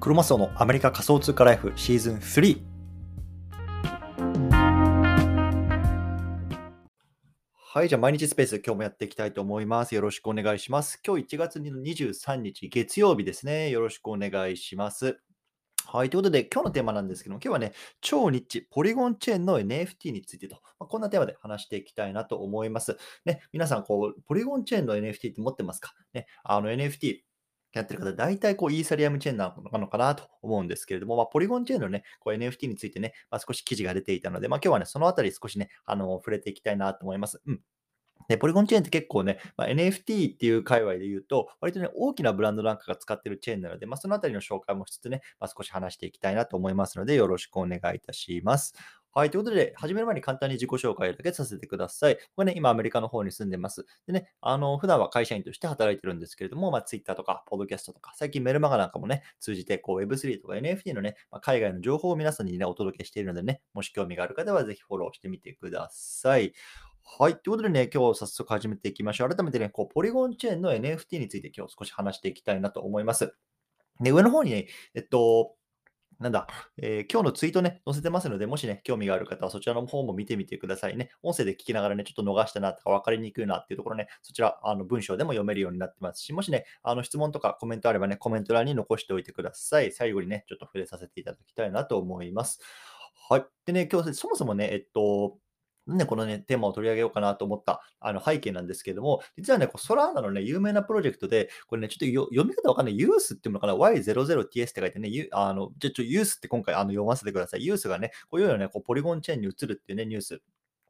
クロマスオのアメリカ仮想通貨ライフシーズン3。はい、じゃあ毎日スペース今日もやっていきたいと思います。よろしくお願いします。今日1月23日月曜日ですね。よろしくお願いします。はい。ということで、今日のテーマなんですけども、今日はね、超ニッチ、ポリゴンチェーンの NFT についてと、まあ、こんなテーマで話していきたいなと思います。ね、皆さん、こう、ポリゴンチェーンの NFT って持ってますか？ね、あの NFT、やってる方、大体こうイーサリアムチェーンなのかなと思うんですけれども、まあ、ポリゴンチェーンのね、こう NFT についてね、まあ、少し記事が出ていたので、まあ、今日はね、そのあたり少しね、あの、触れていきたいなと思います。うん。で、ポリゴンチェーンって結構ね、まあ、NFT っていう界隈で言うと、割とね、大きなブランドなんかが使ってるチェーンなので、まあ、そのあたりの紹介もしつつね、まあ、少し話していきたいなと思いますので、よろしくお願いいたします。はい。ということで、始める前に簡単に自己紹介だけさせてください。これね、今アメリカの方に住んでます。でね、あの、普段は会社員として働いてるんですけれども、まあ、Twitter とか、ポッドキャストとか、最近メルマガなんかもね、通じて、こう、Web3 とか NFT のね、まあ、海外の情報を皆さんにね、お届けしているのでね、もし興味がある方はぜひフォローしてみてください。はい。ということでね、今日早速始めていきましょう。改めてね、こう、ポリゴンチェーンの NFT について今日少し話していきたいなと思います。で、上の方にね、えっと、なんだ、えー、今日のツイートね、載せてますので、もしね、興味がある方はそちらの方も見てみてくださいね。音声で聞きながらね、ちょっと逃したなとか分かりにくいなっていうところね、そちら、あの文章でも読めるようになってますし、もしね、あの質問とかコメントあればね、コメント欄に残しておいてください。最後にね、ちょっと触れさせていただきたいなと思います。はい。でね、今日そもそもね、えっと、なんでこのね、テーマを取り上げようかなと思ったあの背景なんですけれども、実はね、こうソラーナのね、有名なプロジェクトで、これね、ちょっと読み方わかんない、ユースっていうのかな、Y00TS って書いてね、ユあのじゃちょユースって今回あの読ませてください。ユースがね、こういうようなね、こうポリゴンチェーンに移るっていうね、ニュース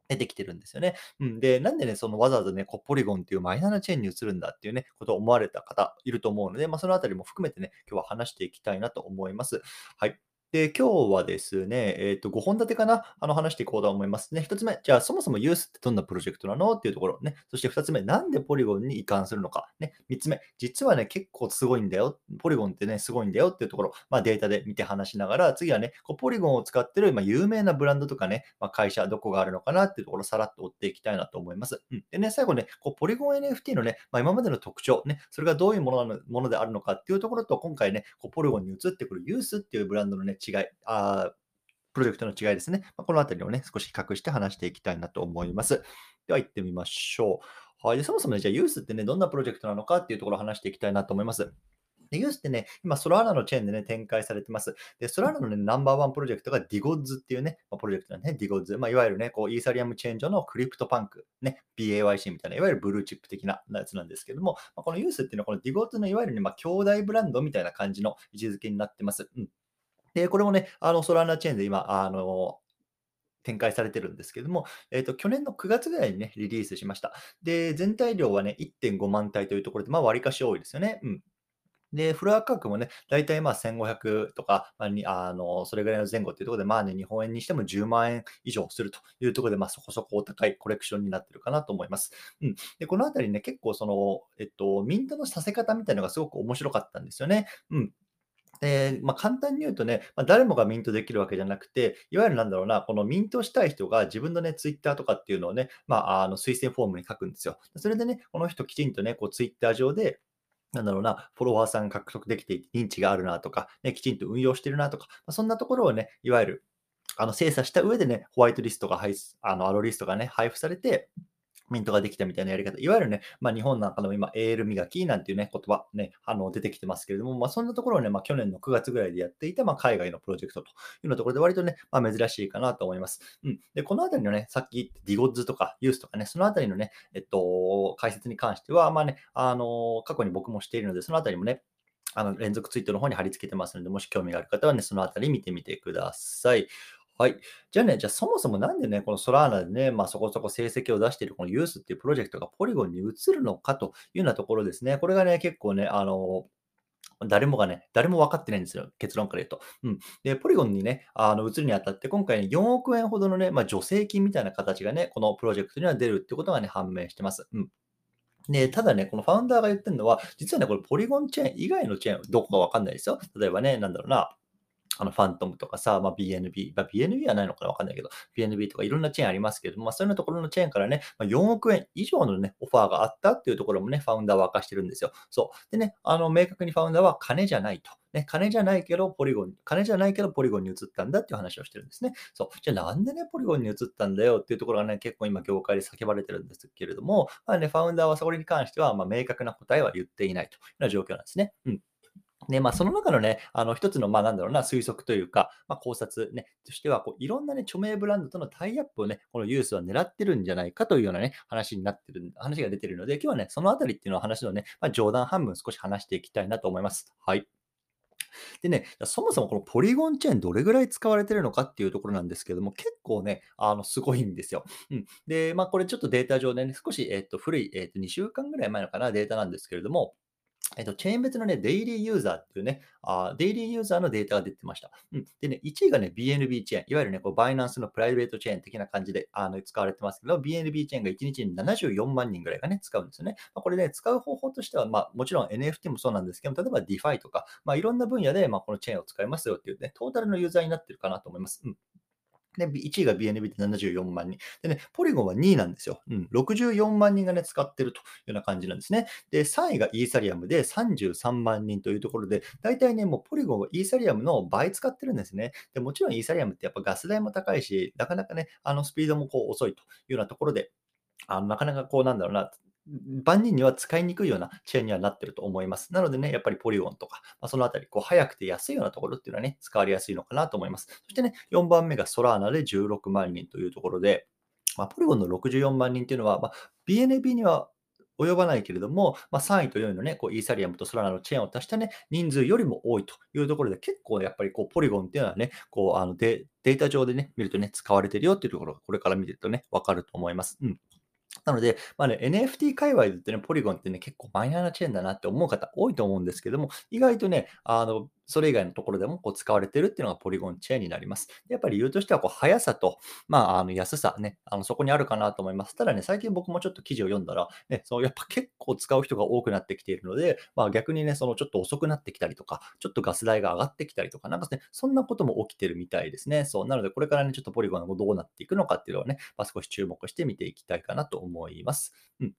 出てきてるんですよね。うん。で、なんでね、そのわざわざね、こうポリゴンっていうマイナーなチェーンに移るんだっていうね、ことを思われた方いると思うので、まあ、そのあたりも含めてね、今日は話していきたいなと思います。はい。で、今日はですね、えっと、5本立てかな？あの、話していこうと思いますね。1つ目、じゃあ、そもそもユースってどんなプロジェクトなの？っていうところね。そして2つ目、なんでポリゴンに移管するのか？ね。3つ目、実はね、結構すごいんだよ。ポリゴンってね、すごいんだよっていうところ、まあ、データで見て話しながら、次はね、こうポリゴンを使ってる、まあ、有名なブランドとかね、まあ、会社、どこがあるのかなっていうところさらっと追っていきたいなと思います。うん。でね、最後ね、こうポリゴン NFT のね、まあ、今までの特徴、ね、それがどういうものなのものであるのかっていうところと、今回ね、こうポリゴンに移ってくるユースっていうブランドのね、違い、あプロジェクトの違いですね。ま、このあたりをね、少し比較して話していきたいなと思います。では行ってみましょう。はい。でそもそもね、じゃあ y00ts ってね、どんなプロジェクトなのかっていうところを話していきたいなと思います。で、 y00ts ってね、今、ソラーナのチェーンでね、展開されてます。で、ソラーナのね、ナンバーワンプロジェクトが DIGODS っていうね、まあ、プロジェクトなんでね、DIGODS。まあ、いわゆるね、こう、イーサリアムチェーン上のクリプトパンク、ね、BAYC みたいな、いわゆるブルーチップ的なやつなんですけども、まあ、この y00ts っていうのは、この DIGODS のいわゆるね、まあ、兄弟ブランドみたいな感じの位置づけになってます。うん。で、これもね、あの、ソラーナチェーンで今、あの、展開されてるんですけども、えっ、と、去年の9月ぐらいにね、リリースしました。で、全体量はね、1.5万体というところで、まあ、割かし多いですよね。うん。で、フロア価格もね、大体まあ1500とか、まあ、にあのそれぐらいの前後っていうところで、まあね、日本円にしても10万円以上するというところで、まあそこそこお高いコレクションになってるかなと思います。うん。で、このあたりね、結構その、えっと、ミントのさせ方みたいなのがすごく面白かったんですよね。うん。で、まあ、簡単に言うとね、まあ、誰もがミントできるわけじゃなくて、いわゆるなんだろうな、このミントしたい人が自分のね、ツイッターとかっていうのをね、まあ、あの推薦フォームに書くんですよ。それでね、この人きちんとね、こうツイッター上で、なんだろうな、フォロワーさん獲得できて認知があるなとか、ね、きちんと運用してるなとか、ま、そんなところをね、いわゆるあの精査した上でね、ホワイトリストが配あのアロリストがね、配布されて、ミントができたみたいなやり方。いわゆるね、まあ、日本なんかの今、エール磨きなんていうね、言葉ね、あの出てきてますけれども、まあ、そんなところをね、まあ、去年の9月ぐらいでやっていた、まあ、海外のプロジェクトというようなところで割とね、まあ、珍しいかなと思います。うん。で、このあたりのね、さっき言ってディゴッズとかユースとかね、そのあたりのね、えっと、解説に関しては、まあね、あの、過去に僕もしているので、そのあたりもね、あの連続ツイートの方に貼り付けてますので、もし興味がある方はね、そのあたり見てみてください。はい。じゃあね、じゃあそもそもなんでね、このソラーナでね、まあそこそこ成績を出しているこのユースっていうプロジェクトがポリゴンに移るのかというようなところですね。これがね、結構ね、あの、誰もがね、誰も分かってないんですよ。結論から言うと。うん。で、ポリゴンにね、あの移るにあたって、今回ね、4億円ほどのね、まあ、助成金みたいな形がね、このプロジェクトには出るってことがね、判明してます。うん。で、ただね、このファウンダーが言ってるのは、実はね、これポリゴンチェーン以外のチェーン、どこかわかんないですよ。例えばね、なんだろうな、あの、ファントムとかさ、まあ、BNB、まあ、BNB はないのかわかんないけど、BNB とかいろんなチェーンありますけど、まあ、そういうところのチェーンからね、まあ、4億円以上のね、オファーがあったっていうところもね、ファウンダーは明かしてるんですよ。そう。でね、あの、明確にファウンダーは金じゃないと。ね、金じゃないけど、ポリゴン、金じゃないけど、ポリゴンに移ったんだっていう話をしてるんですね。そう。じゃあなんでね、ポリゴンに移ったんだよっていうところがね、結構今業界で叫ばれてるんですけれども、まあね、ファウンダーはそこに関しては、まあ、明確な答えは言っていないというような状況なんですね。うん。で、まあ、その中のね、あの、一つの、まあ、なんだろうな、推測というか、まあ、考察ね、としては、こう、いろんなね、著名ブランドとのタイアップをね、このユースは狙ってるんじゃないかというようなね、話になってる、話が出てるので、今日はね、そのあたりっていうのを話のね、まあ、冗談半分少し話していきたいなと思います。はい。でね、そもそもこのポリゴンチェーンどれぐらい使われてるのかっていうところなんですけども、結構ね、あの、すごいんですよ。うん。で、まあ、これちょっとデータ上でね、少し、えっと、古い、えっと、2週間ぐらい前のかな、データなんですけれども、えっと、チェーン別のね、デイリーユーザーっていうね、あデイリーユーザーのデータが出てました。うん。でね、1位がね、BNB チェーン。いわゆるね、こうバイナンスのプライベートチェーン的な感じであの使われてますけど、BNB チェーンが1日に74万人ぐらいがね、使うんですよね。まあ、これね、使う方法としては、まあ、もちろん NFT もそうなんですけど、例えば DeFi とか、まあ、いろんな分野で、まあ、このチェーンを使いますよっていうね、トータルのユーザーになってるかなと思います。うん。で、1位が BNB で74万人。でね、ポリゴンは2位なんですよ。うん、64万人がね、使ってるというような感じなんですね。で、3位がイーサリアムで33万人というところで、大体ね、もうポリゴンはイーサリアムの倍使ってるんですね。でもちろんイーサリアムってやっぱガス代も高いし、なかなかね、あのスピードもこう遅いというようなところで、あなかなかこうなんだろうな、万人には使いにくいようなチェーンにはなってると思います。なのでね、やっぱりポリゴンとか、まあ、そのあたり、こう、早くて安いようなところっていうのはね、使われやすいのかなと思います。そしてね、4番目がソラーナで16万人というところで、まあ、ポリゴンの64万人っていうのは、まあ、BNB には及ばないけれども、まあ、3位と4位のね、こうイーサリアムとソラナのチェーンを足したね、人数よりも多いというところで、結構やっぱりこうポリゴンっていうのはね、こうあのデデータ上でね、見るとね、使われてるよっていうところがこれから見てるとね、わかると思います。うん。なので、まあね、NFT 界隈でってね、ポリゴンってね、結構マイナーなチェーンだなって思う方多いと思うんですけども、意外とね、あの、それ以外のところでもこう使われてるっていうのがポリゴンチェーンになります。でやっぱり理由としてはこう速さと、まあ、あの安さね、あのそこにあるかなと思います。ただね、最近僕もちょっと記事を読んだら、ね、そうやっぱ結構使う人が多くなってきているので、まあ、逆にね、そのちょっと遅くなってきたりとか、ちょっとガス代が上がってきたりとか、なんかね、そんなことも起きてるみたいですね。そう、なのでこれからね、ちょっとポリゴンがどうなっていくのかっていうのをね、まあ、少し注目して見ていきたいかなと思います。うん。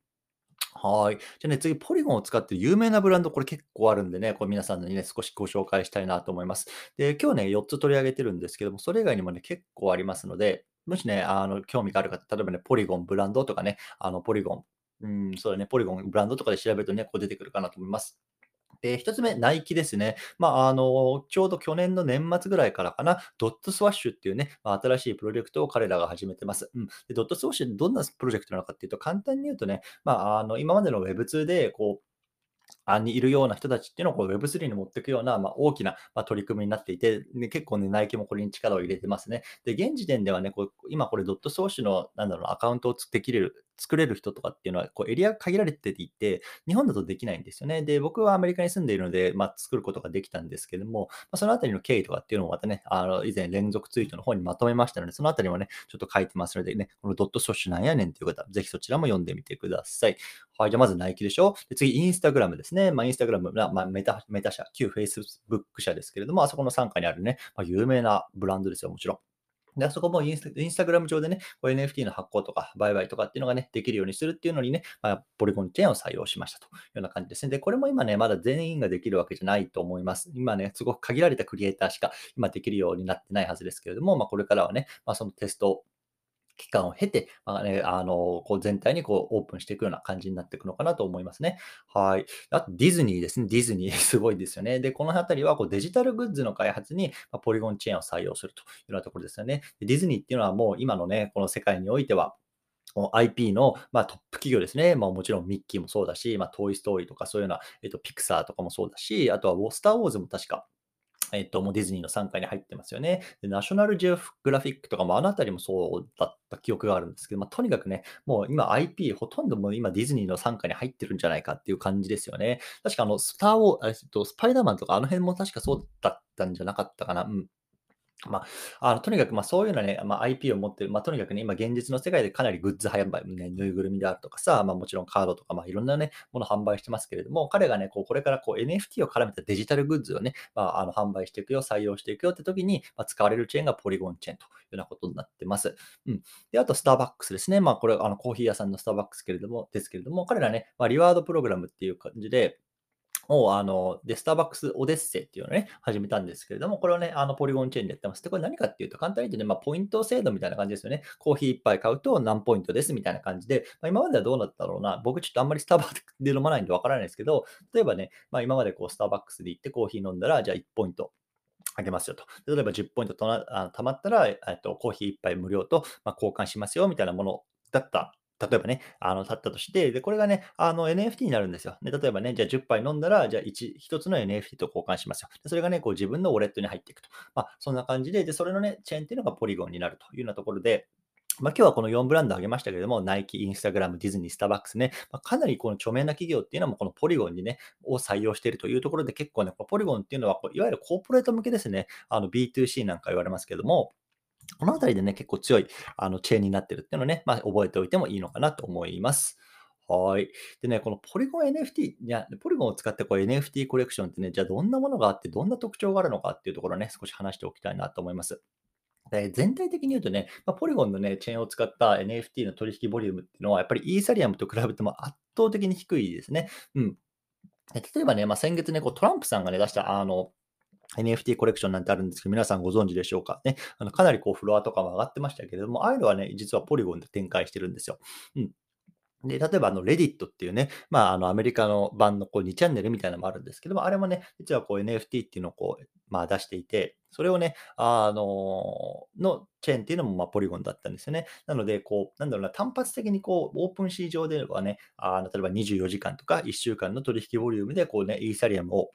はい。じゃあね、次、ポリゴンを使って有名なブランド、これ結構あるんでね、これ皆さんにね、少しご紹介したいなと思います。で、今日ね、4つ取り上げてるんですけども、それ以外にもね、結構ありますので、もしね、あの、興味がある方、例えばね、ポリゴンブランドとかね、あの、ポリゴン、うん、そうだね、ポリゴンブランドとかで調べるとね、こう出てくるかなと思います。で、1つ目、ナイキですね。まあ、あの、ちょうど去年の年末ぐらいからかな、ドットスワッシュっていうね、まあ、新しいプロジェクトを彼らが始めてます。うん。で、ドットスワッシュってどんなプロジェクトなのかっていうと、簡単に言うとね、まあ、あの、今までの Web2 で、こう、あにいるような人たちっていうのをこう Web3 に持っていくような、まあ、大きな、まあ、取り組みになっていて、ね、結構ね、ナイキもこれに力を入れてますね。で、現時点ではね、こう今これドットソーシュの、なんだろう、アカウントをできる、作れる人とかっていうのは、こうエリアが限られていて、日本だとできないんですよね。で、僕はアメリカに住んでいるので、まあ、作ることができたんですけども、まあ、そのあたりの経緯とかっていうのもまたね、あの、以前連続ツイートの方にまとめましたので、そのあたりもね、ちょっと書いてますのでね、このドットソーシュなんやねんっていう方、ぜひそちらも読んでみてください。はい、じゃあまずナイキでしょ。で次、インスタグラムですね。まあ、インスタグラム、まあ、メタメタ社、旧 Facebook 社ですけれども、あそこの傘下にあるね、まあ、有名なブランドですよ、もちろん。で、あそこもインスタグラム上でね、こう NFT の発行とか売買とかっていうのがね、できるようにするっていうのにね、まあ、ポリゴンチェーンを採用しましたというような感じですね。で、これも今ね、まだ全員ができるわけじゃないと思います。今ね、すごく限られたクリエイターしか今できるようになってないはずですけれども、まあ、これからはね、まあ、そのテスト期間を経て、まあね、あの、こう全体にこうオープンしていくような感じになっていくのかなと思いますね。はい。あと、ディズニーですね。ディズニー すごいですよね。で、この辺りはこうデジタルグッズの開発に、まポリゴンチェーンを採用するというようなところですよね。ディズニーっていうのはもう今のね、この世界においては、IP の、まあ、トップ企業ですね。まあ、もちろんミッキーもそうだし、まあ、トイ・ストーリーとかそういうような、えっと、ピクサーとかもそうだし、あとはウォスター・ウォーズも確かえっと、もうディズニーの参加に入ってますよね。で、ナショナルジオグラフィックとかもあの辺りもそうだった記憶があるんですけど、まあ、とにかくね、もう今 IP ほとんどもう今ディズニーの参加に入ってるんじゃないかっていう感じですよね。確かあの、スターを、えっと、スパイダーマンとかあの辺も確かそうだったんじゃなかったかな。うん。まあ、あの、とにかく、まあ、そういうのはね、ま、IP を持ってる、ま、とにかくね、今現実の世界でかなりグッズ販売、ね、ぬいぐるみであるとかさ、ま、もちろんカードとか、まあ、いろんなね、もの販売してますけれども、彼がね、こう、これからこう NFT を絡めたデジタルグッズをね、まあ、あの、販売していくよ、採用していくよって時に、ま、使われるチェーンがポリゴンチェーンというようなことになってます。うん。で、あとスターバックスですね。ま、これ、あの、コーヒー屋さんのスターバックスけれどもですけれども、彼らね、ま、リワードプログラムっていう感じでを、あの、で、スターバックスオデッセイっていうのをね、始めたんですけれども、これをね、あの、ポリゴンチェーンでやってます。で、これ何かっていうと、簡単に言うとね、まあ、ポイント制度みたいな感じですよね。コーヒー1杯買うと何ポイントですみたいな感じで、まあ、今まではどうだったろうな。僕ちょっとあんまりスターバックスで飲まないんでわからないですけど、例えばね、まあ、今までこう、スターバックスで行ってコーヒー飲んだら、じゃあ1ポイント。あげますよと。例えば10ポイントとなあ貯まったら、えっと、コーヒー1杯無料と、まあ、交換しますよみたいなものだった例えばね、あの、立ったとして、で、これがね、あの、NFT になるんですよ。で、例えばね、じゃあ10杯飲んだら、じゃあ 1, 1つの NFT と交換しますよ。で、それがね、こう自分のウォレットに入っていくと。まあ、そんな感じで、で、それのね、チェーンっていうのがポリゴンになるというようなところで、まあ、今日はこの4ブランド挙げましたけれども、ナイキ、インスタグラム、ディズニー、スターバックスね、まあ、かなりこの著名な企業っていうのもこのポリゴンにね、を採用しているというところで結構ね、このポリゴンっていうのはこういわゆるコーポレート向けですね、あの B2C なんか言われますけども、このあたりでね、結構強いあのチェーンになってるっていうのをね、まあ、覚えておいてもいいのかなと思います。はい。でね、このポリゴン NFT、いや、ポリゴンを使ってこう NFT コレクションってね、じゃあどんなものがあって、どんな特徴があるのかっていうところをね、少し話しておきたいなと思います。で全体的に言うとね、まあ、ポリゴンのね、チェーンを使った NFT の取引ボリュームっていうのは、やっぱりイーサリアムと比べても圧倒的に低いですね。うん。例えばね、まあ、先月ね、こうトランプさんがね、出したあの、NFT コレクションなんてあるんですけど、皆さんご存知でしょうか？ね。あのかなりこうフロアとかも上がってましたけれども、ああいうのはね、実はポリゴンで展開してるんですよ。うん。で、例えばあの、レディットっていうね、まあ、あの、アメリカの版のこう2チャンネルみたいなのもあるんですけども、あれもね、実はこう NFT っていうのをこう、まあ、出していて、それをね、あの、のチェーンっていうのもまポリゴンだったんですよね。なので、こう、なんだろうな、単発的にこう、オープン市場ではね、あの例えば24時間とか1週間の取引ボリュームで、こうね、イーサリアムを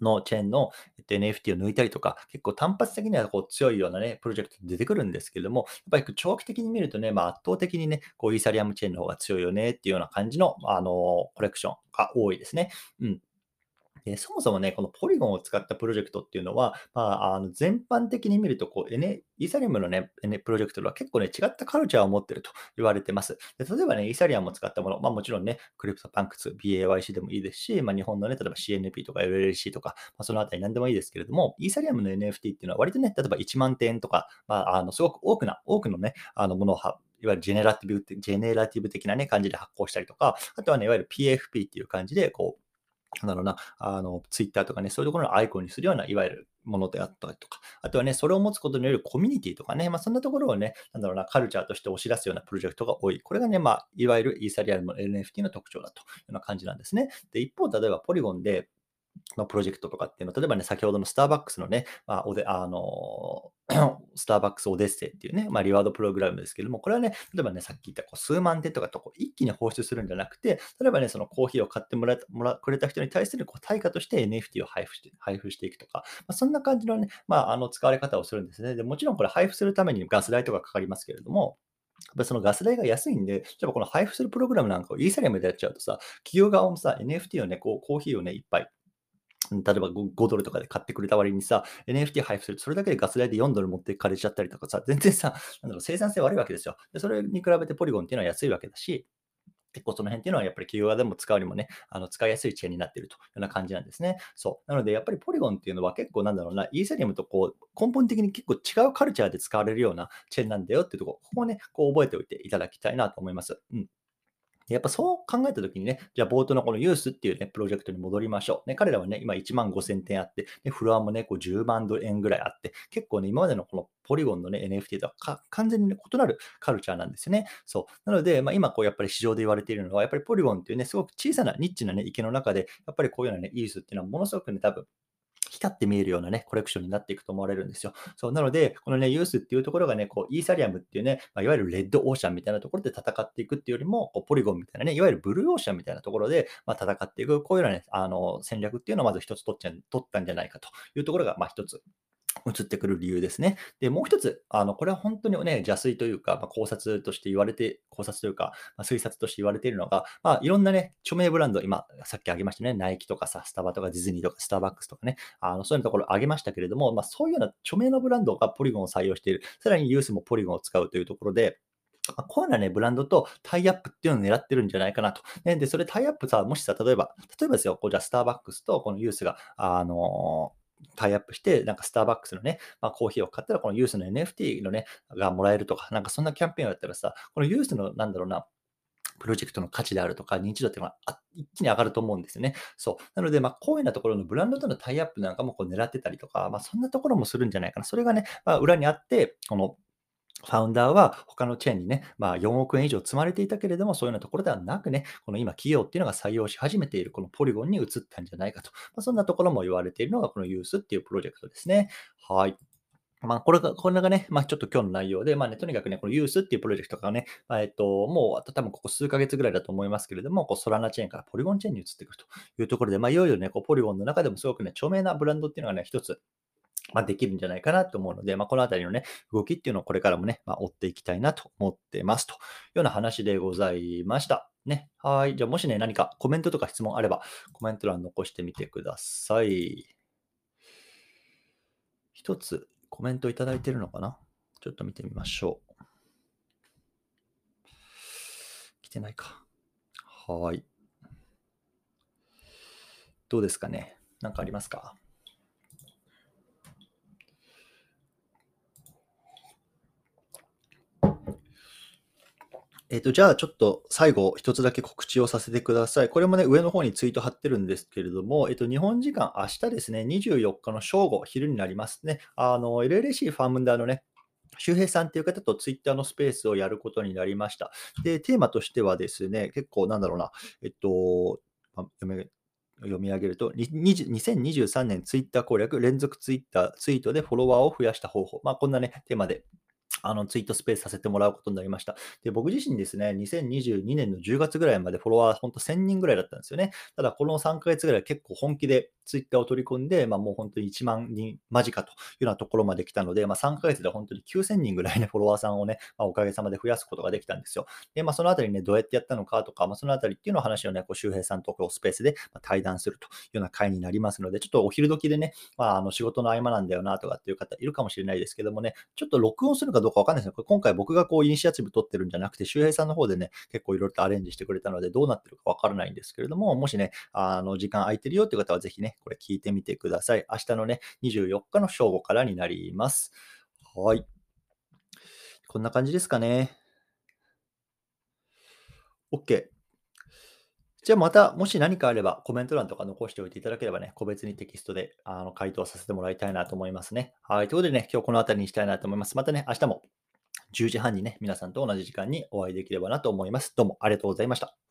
のチェーンの NFT を抜いたりとか、結構単発的にはこう強いようなね、プロジェクト出てくるんですけども、やっぱり長期的に見るとね、まあ、圧倒的にね、こうイーサリアムチェーンの方が強いよねっていうような感じの、あのコレクションが多いですね。うん。で、そもそもね、このポリゴンを使ったプロジェクトっていうのは、まあ、あの全般的に見るとこう、イーサリアムのね、プロジェクトでは結構ね、違ったカルチャーを持ってると言われてます。で例えばね、イーサリアムを使ったもの、まあもちろんね、クリプトパンクス、BAYC でもいいですし、まあ日本のね、例えば CNP とか LLC とか、まあ、そのあたり何でもいいですけれども、イーサリアムの NFT っていうのは割とね、例えば1万点とか、まあ、あのすごく多くな、多くのね、あのものをいわゆるジェネラティブ、ジェネラティブ的なね、感じで発行したりとか、あとはね、いわゆる PFP っていう感じで、こう、なんだろうな、あの、ツイッターとかね、そういうところのアイコンにするような、いわゆるものであったりとか、あとはね、それを持つことによるコミュニティとかね、まあ、そんなところをね、なんだろうな、カルチャーとして押し出すようなプロジェクトが多い。これがね、まあ、いわゆるイーサリアムの NFT の特徴だというような感じなんですね。で、一方、例えばポリゴンで、のプロジェクトとかっていうのは、例えばね、先ほどのスターバックスのね、まあ、おで、あの、スターバックスオデッセイっていうね、まあ、リワードプログラムですけども、これはね、例えばね、さっき言ったこう数万点とかとこう一気に放出するんじゃなくて、例えばね、そのコーヒーを買ってもらもらくれた人に対するこう対価として NFT を配布して配布していくとか、まあ、そんな感じのね、まあ、あの使われ方をするんですね。でもちろんこれ配布するためにガス代とかかかりますけれども、やっぱそのガス代が安いんで、例えばこの配布するプログラムなんかをイーサリアムでやっちゃうとさ、企業側もさ、NFT をね、こうコーヒーをね、いっぱい例えば 5, 5ドルとかで買ってくれた割にさ、NFT 配布すると、それだけでガス代で4ドル持ってかれちゃったりとかさ、全然さ、なんだろう、生産性悪いわけですよ。でそれに比べてポリゴンっていうのは安いわけだし、結構その辺っていうのはやっぱり企業側でも使うにもね、あの使いやすいチェーンになっているというような感じなんですね。そう。なのでやっぱりポリゴンっていうのは結構なんだろうな、イーサリアムとこう根本的に結構違うカルチャーで使われるようなチェーンなんだよっていうところ、ここをね、こう覚えておいていただきたいなと思います。うん。やっぱそう考えたときにね、じゃあ冒頭のこのユースっていうね、プロジェクトに戻りましょう。ね、彼らはね、今1万5000点あって、でフロアもね、こう10万ドル円ぐらいあって、結構ね、今までのこのポリゴンのね、NFT とは完全に、ね、異なるカルチャーなんですよね。そう。なので、まあ、今こうやっぱり市場で言われているのは、やっぱりポリゴンっていうね、すごく小さなニッチなね、池の中で、やっぱりこういうようなね、ユースっていうのはものすごくね、多分光って見えるようなね、コレクションになっていくと思われるんですよ。そう、なので、このね、ユースっていうところがね、こう、イーサリアムっていうね、まあ、いわゆるレッドオーシャンみたいなところで戦っていくっていうよりも、こうポリゴンみたいなね、いわゆるブルーオーシャンみたいなところで、まあ、戦っていく、こういうようなね、あの、戦略っていうのをまず一つ取っちゃ取ったんじゃないかというところが、まあ、一つ移ってくる理由ですね。で、もう一つ、あの、これは本当にね、邪推というか、まあ、考察として言われて考察というか、まあ、推察として言われているのが、まあ、いろんなね、著名ブランド、今、さっき挙げましたね、ナイキとかさ、スタバとかディズニーとかスターバックスとかね、あのそういうところ挙げましたけれども、まあ、そういうような著名なブランドがポリゴンを採用している、さらにユースもポリゴンを使うというところで、まあ、コアなね、ブランドとタイアップっていうのを狙ってるんじゃないかなと。ね、で、それタイアップさ、もしさ、例えば、例えばですよ、こうじゃスターバックスとこのユースが、あのータイアップして、なんかスターバックスのね、まあ、コーヒーを買ったら、このユースの NFT のね、がもらえるとか、なんかそんなキャンペーンをやったらさ、このユースの、なんだろうな、プロジェクトの価値であるとか、認知度っていうのは一気に上がると思うんですよね。そう。なので、まあ、こういうようなところのブランドとのタイアップなんかもこう狙ってたりとか、まあ、そんなところもするんじゃないかな。それがね、まあ、裏にあって、このファウンダーは他のチェーンにね、まあ、4億円以上積まれていたけれども、そういうようなところではなくね、この今企業っていうのが採用し始めているこのポリゴンに移ったんじゃないかと。まあ、そんなところも言われているのがこのユースっていうプロジェクトですね。はい。まあ、これが、これがね、まあ、ちょっと今日の内容で、まあね、とにかくね、このユースっていうプロジェクトがね、まあ、えっと、もう、あと多分ここ数ヶ月ぐらいだと思いますけれども、こう、ソラナチェーンからポリゴンチェーンに移ってくるというところで、まあ、いよいよね、こう、ポリゴンの中でもすごくね、著名なブランドっていうのがね、一つまあ、できるんじゃないかなと思うので、まあ、このあたりのね、動きっていうのをこれからもね、まあ、追っていきたいなと思ってますというような話でございました。ね。はい。じゃあ、もしね、何かコメントとか質問あれば、コメント欄残してみてください。一つコメントいただいてるのかな？ちょっと見てみましょう。来てないか。はい。どうですかね？何かありますか？えっ、と、じゃあちょっと最後一つだけ告知をさせてください。これもね、上の方にツイート貼ってるんですけれども、えっ、と、日本時間明日ですね、24日の正午、昼になりますね。あの、LLC ファームンダーのね、周平さんっていう方とツイッターのスペースをやることになりました。で、テーマとしてはですね、結構なんだろうな、えっと、読め読み上げると、2023年ツイッター攻略、連続ツイッター、ツイートでフォロワーを増やした方法。まあ、こんなね、テーマであのツイートスペースさせてもらうことになりました。で、僕自身ですね、2022年の10月ぐらいまでフォロワーほんと1000人ぐらいだったんですよね。ただ、この3ヶ月ぐらい結構本気でツイッターを取り込んで、まあ、もう本当に1万人間近というようなところまで来たので、まあ、3ヶ月で本当に9000人ぐらいね、フォロワーさんをね、まあ、おかげさまで増やすことができたんですよ。で、まあ、そのあたりね、どうやってやったのかとか、まあ、そのあたりっていうのを話をね、こう周平さんとこうスペースで対談するというような回になりますので、ちょっとお昼時でね、まあ、あの仕事の合間なんだよなとかっていう方いるかもしれないですけどもね、ちょっと録音するかどうかわかんないですね。これ今回僕がこうイニシアチブ取ってるんじゃなくて、周平さんの方でね、結構いろいろとアレンジしてくれたので、どうなってるかわからないんですけれども、もしね、あの時間空いてるよっていう方はぜひね、これ聞いてみてください。明日のね、24日の正午からになります。はい。こんな感じですかね。OK。じゃあまた、もし何かあればコメント欄とか残しておいていただければね、個別にテキストであの回答させてもらいたいなと思いますね。はい。ということでね、今日この辺りにしたいなと思います。またね、明日も10時半にね、皆さんと同じ時間にお会いできればなと思います。どうもありがとうございました。